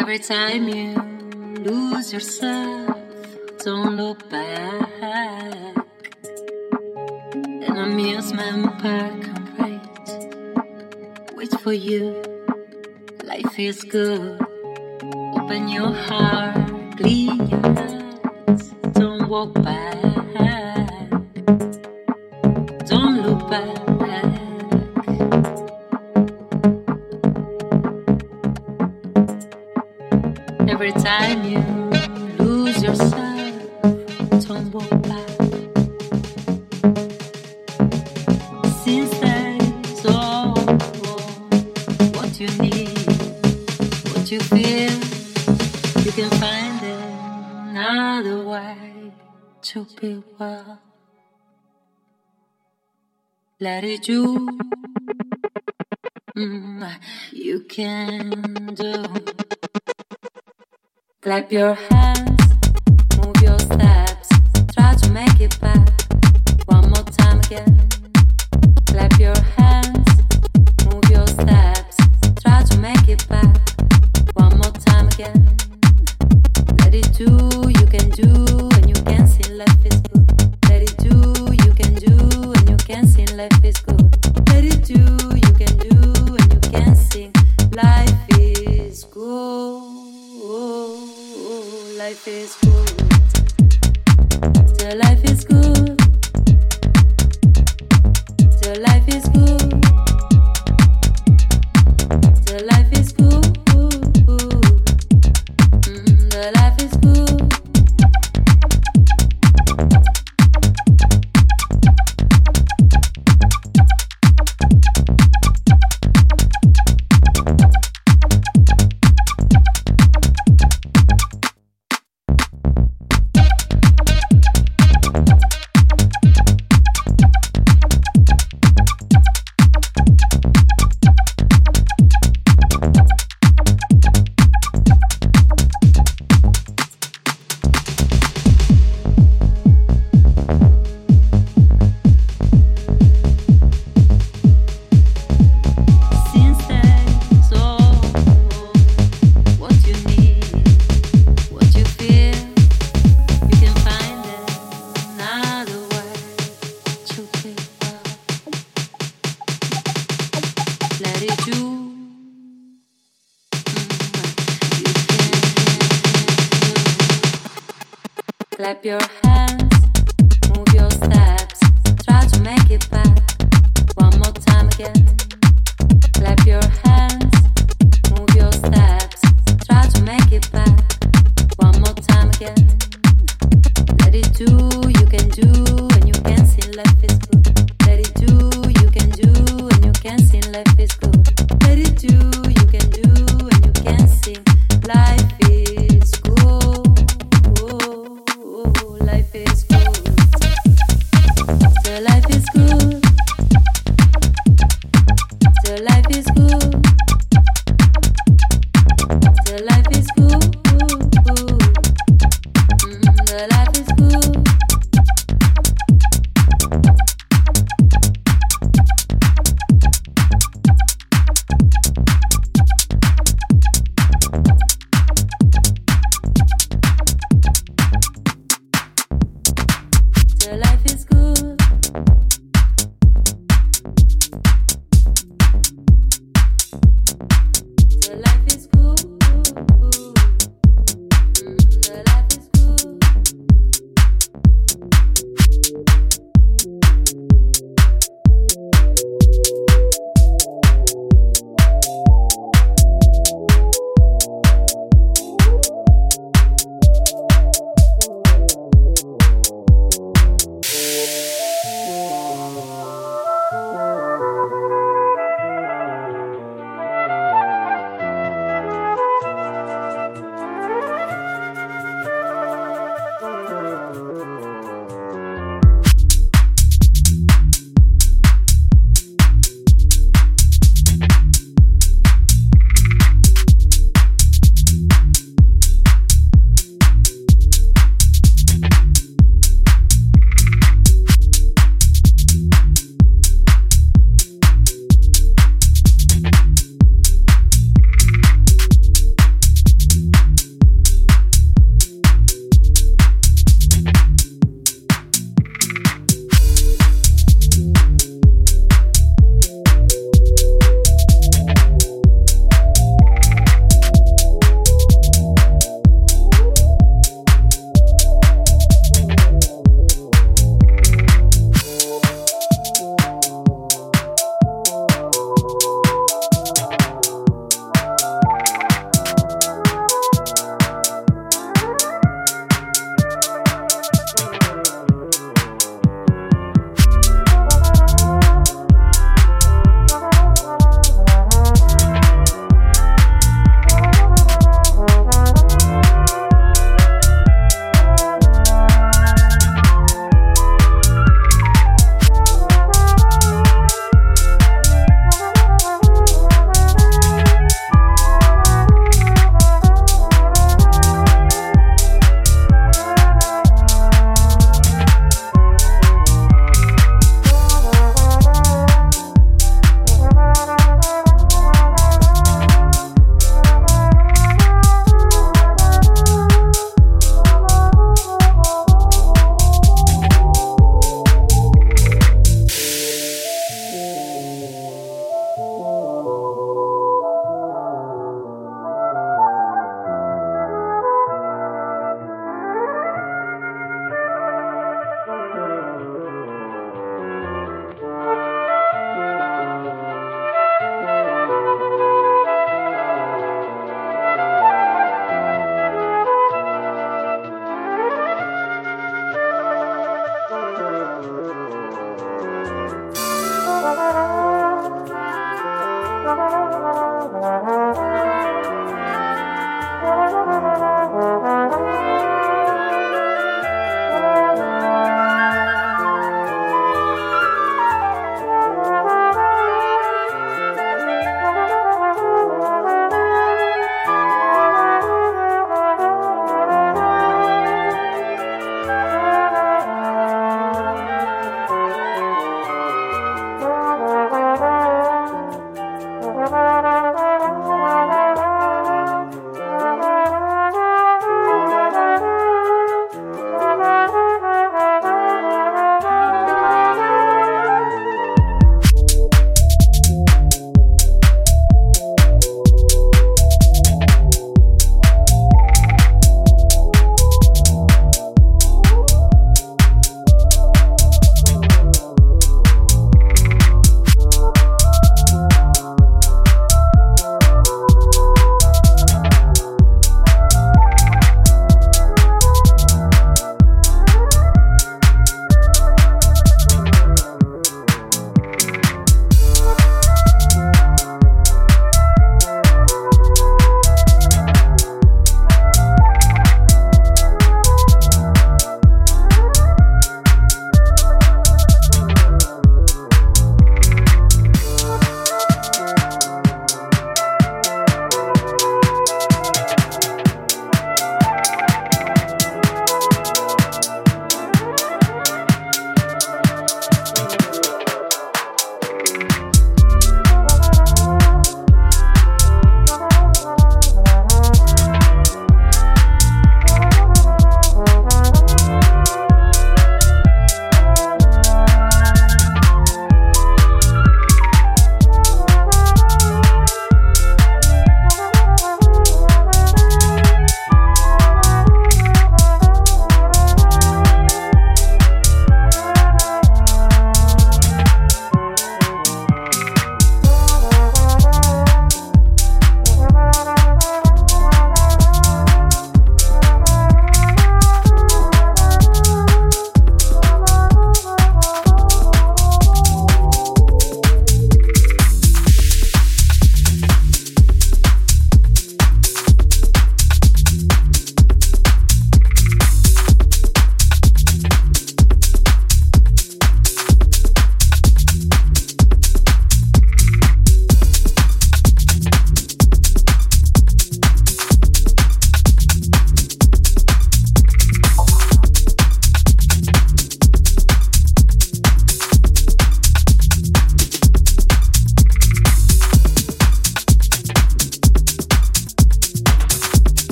Every time you lose yourself, don't look back. An amusement park I'm right, Wait for you. Life is good. Open your heart, clean your eyes. Don't walk back. Let it do. Mm, you can do. Clap your hands, move your steps, try to make it back. One more time again. Clap your hands, move your steps, try to make it back.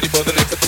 ready for the next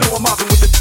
know I'm mobbing with the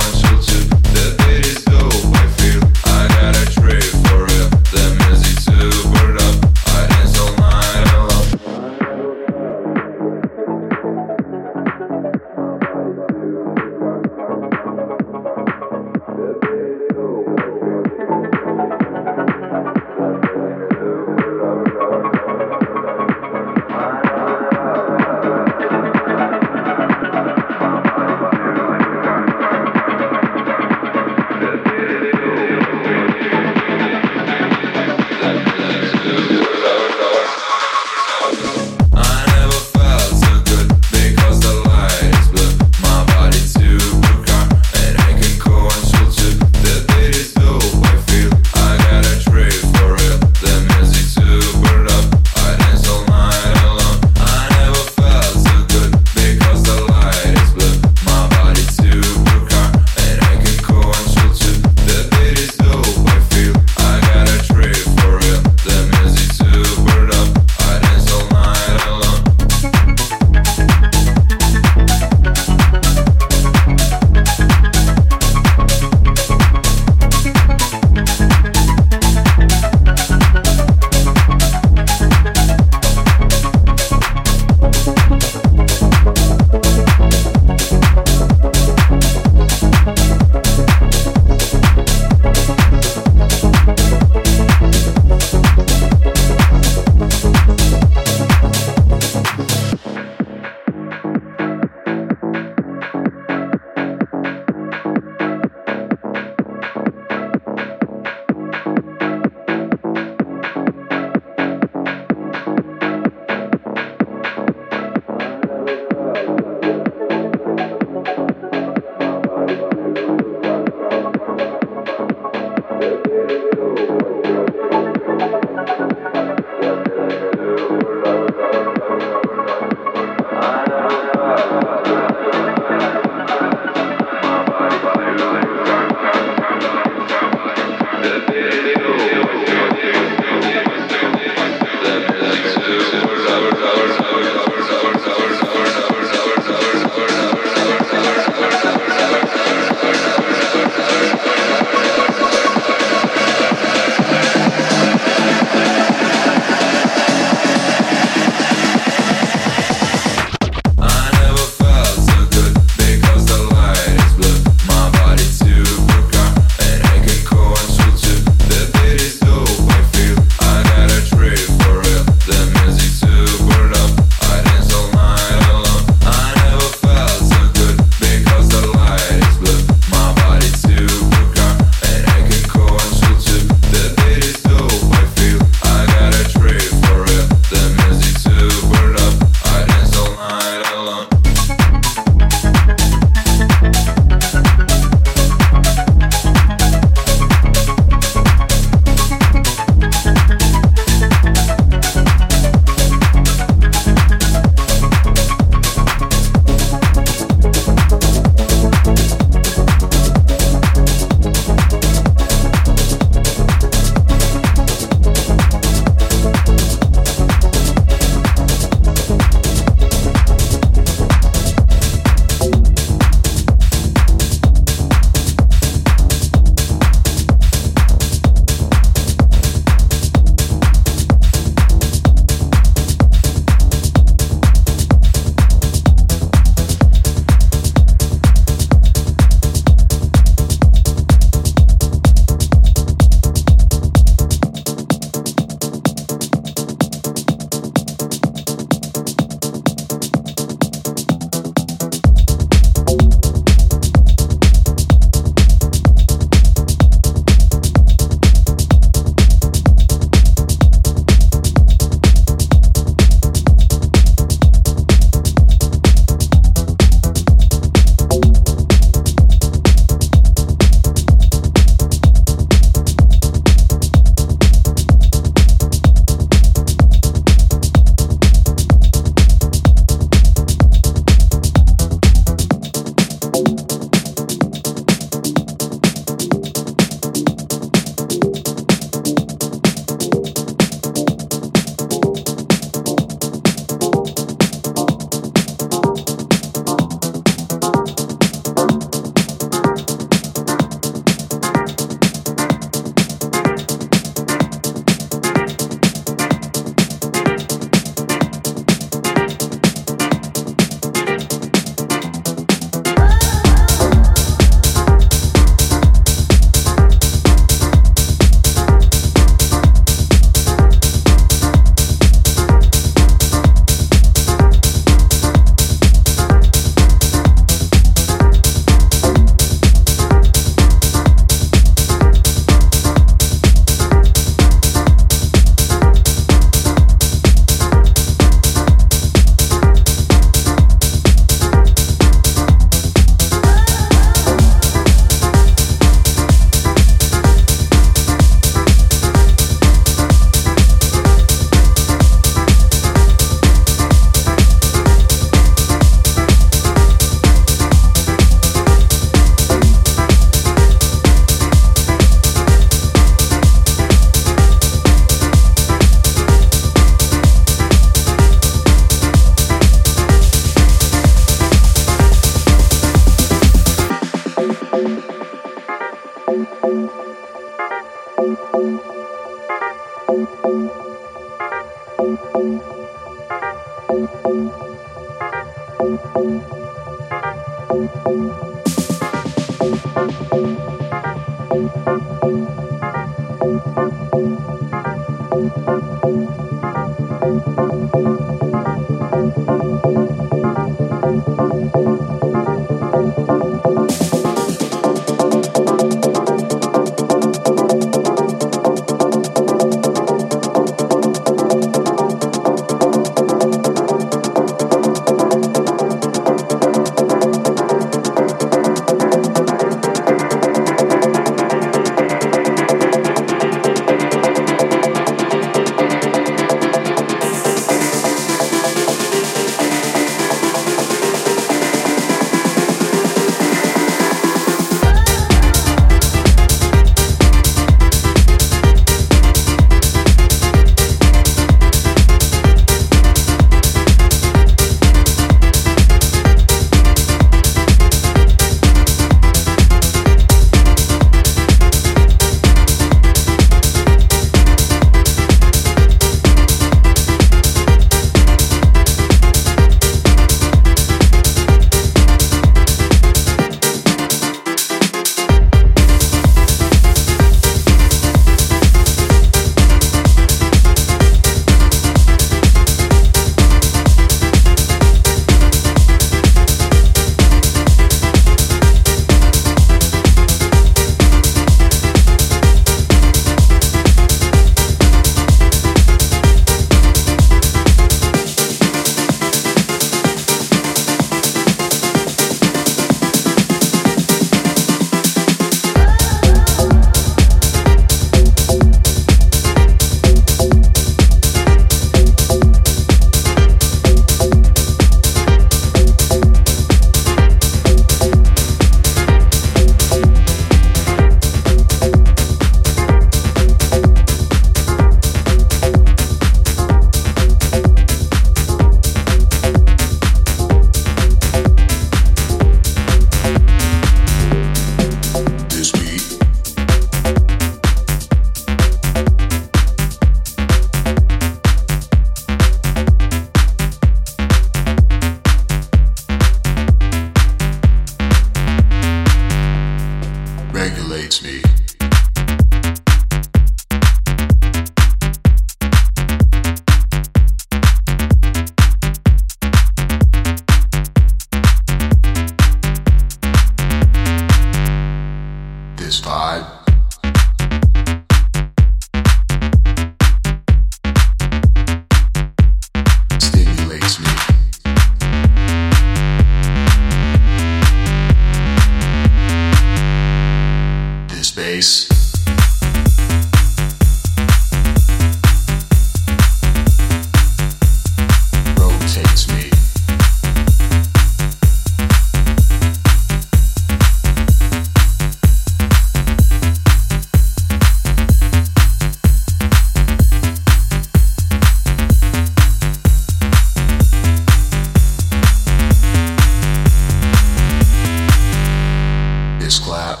this clap,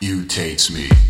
you tates me.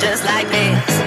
Just like this.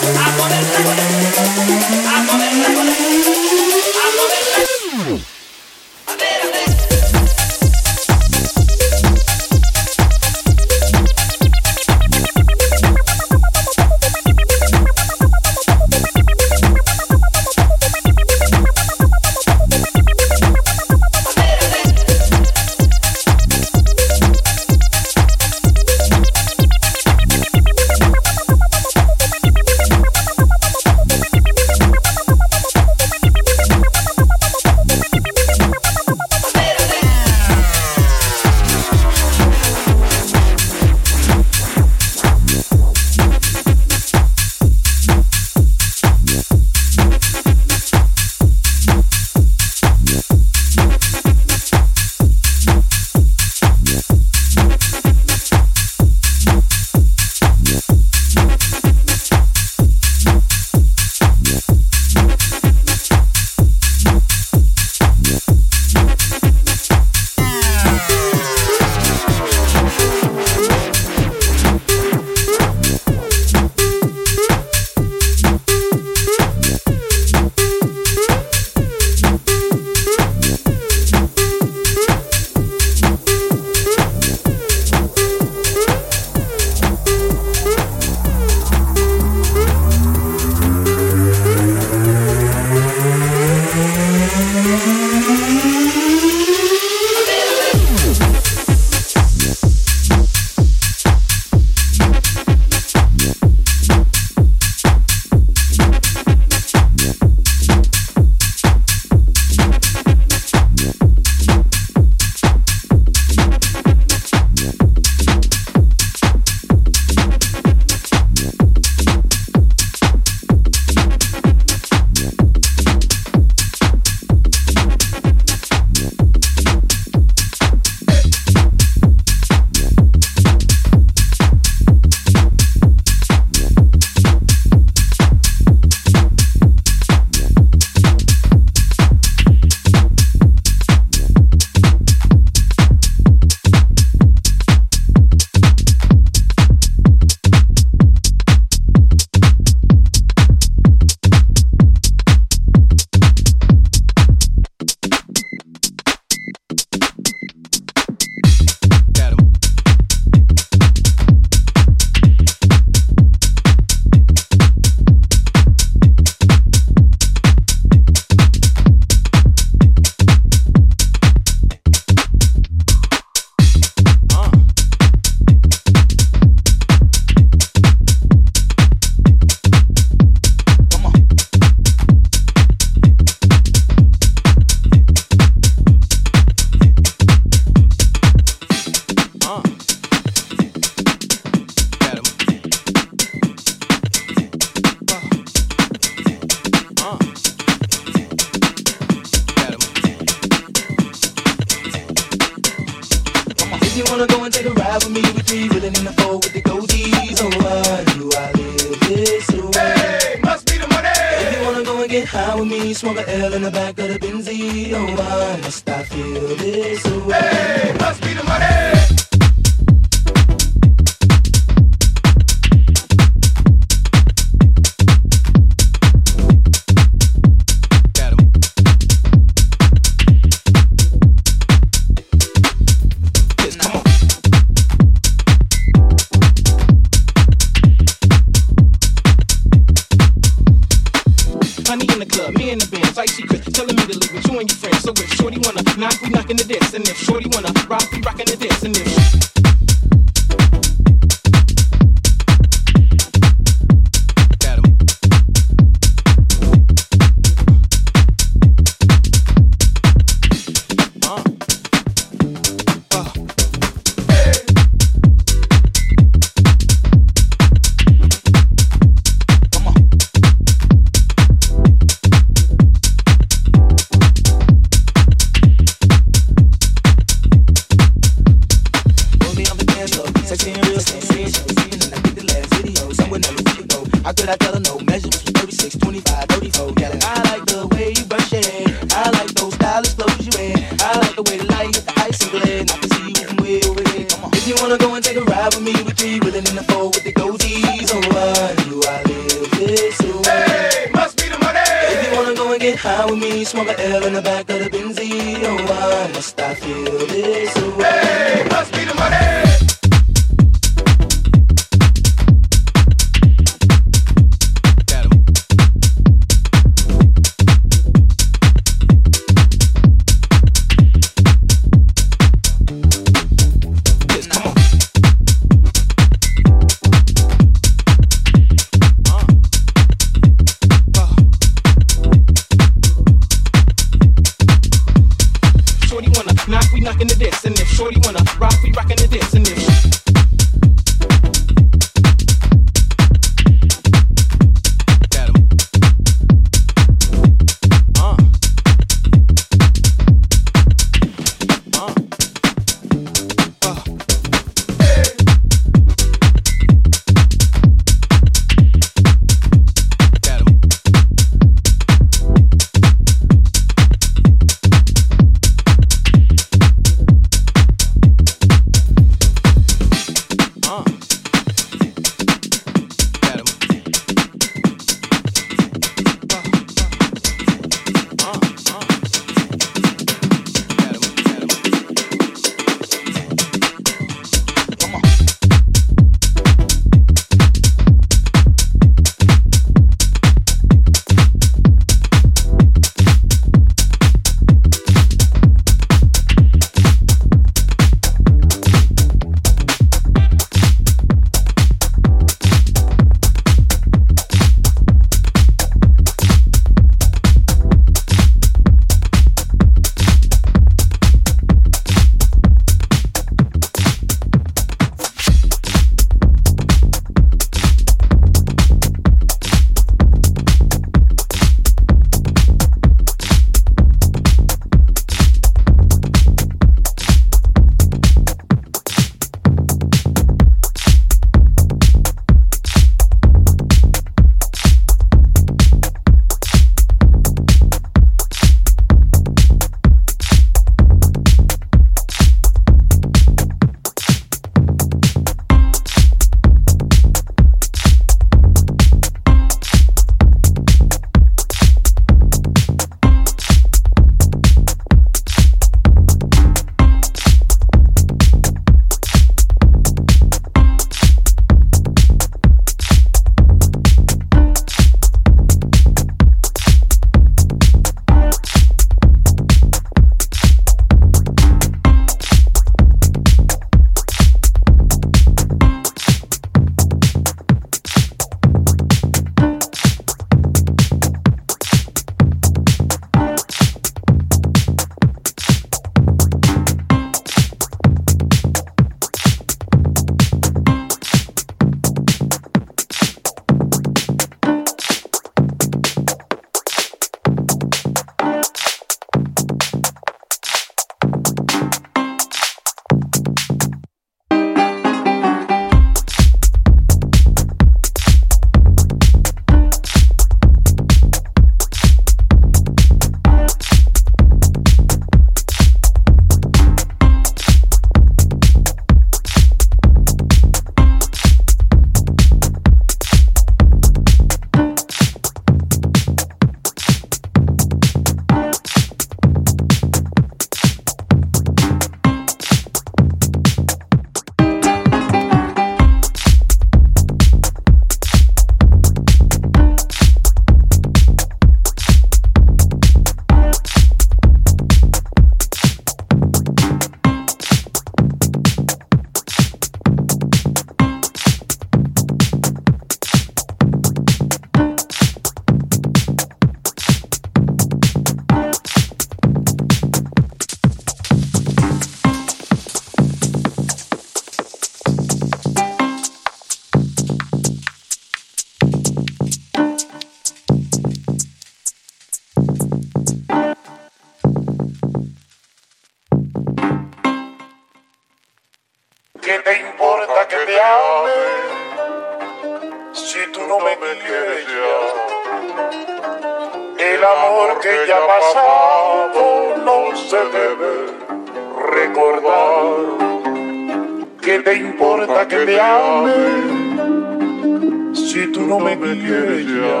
Tú no me quieres ya?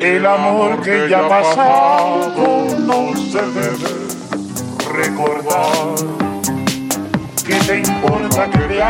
El amor que ya ha pasado no se debe recordar. ¿Qué te importa que te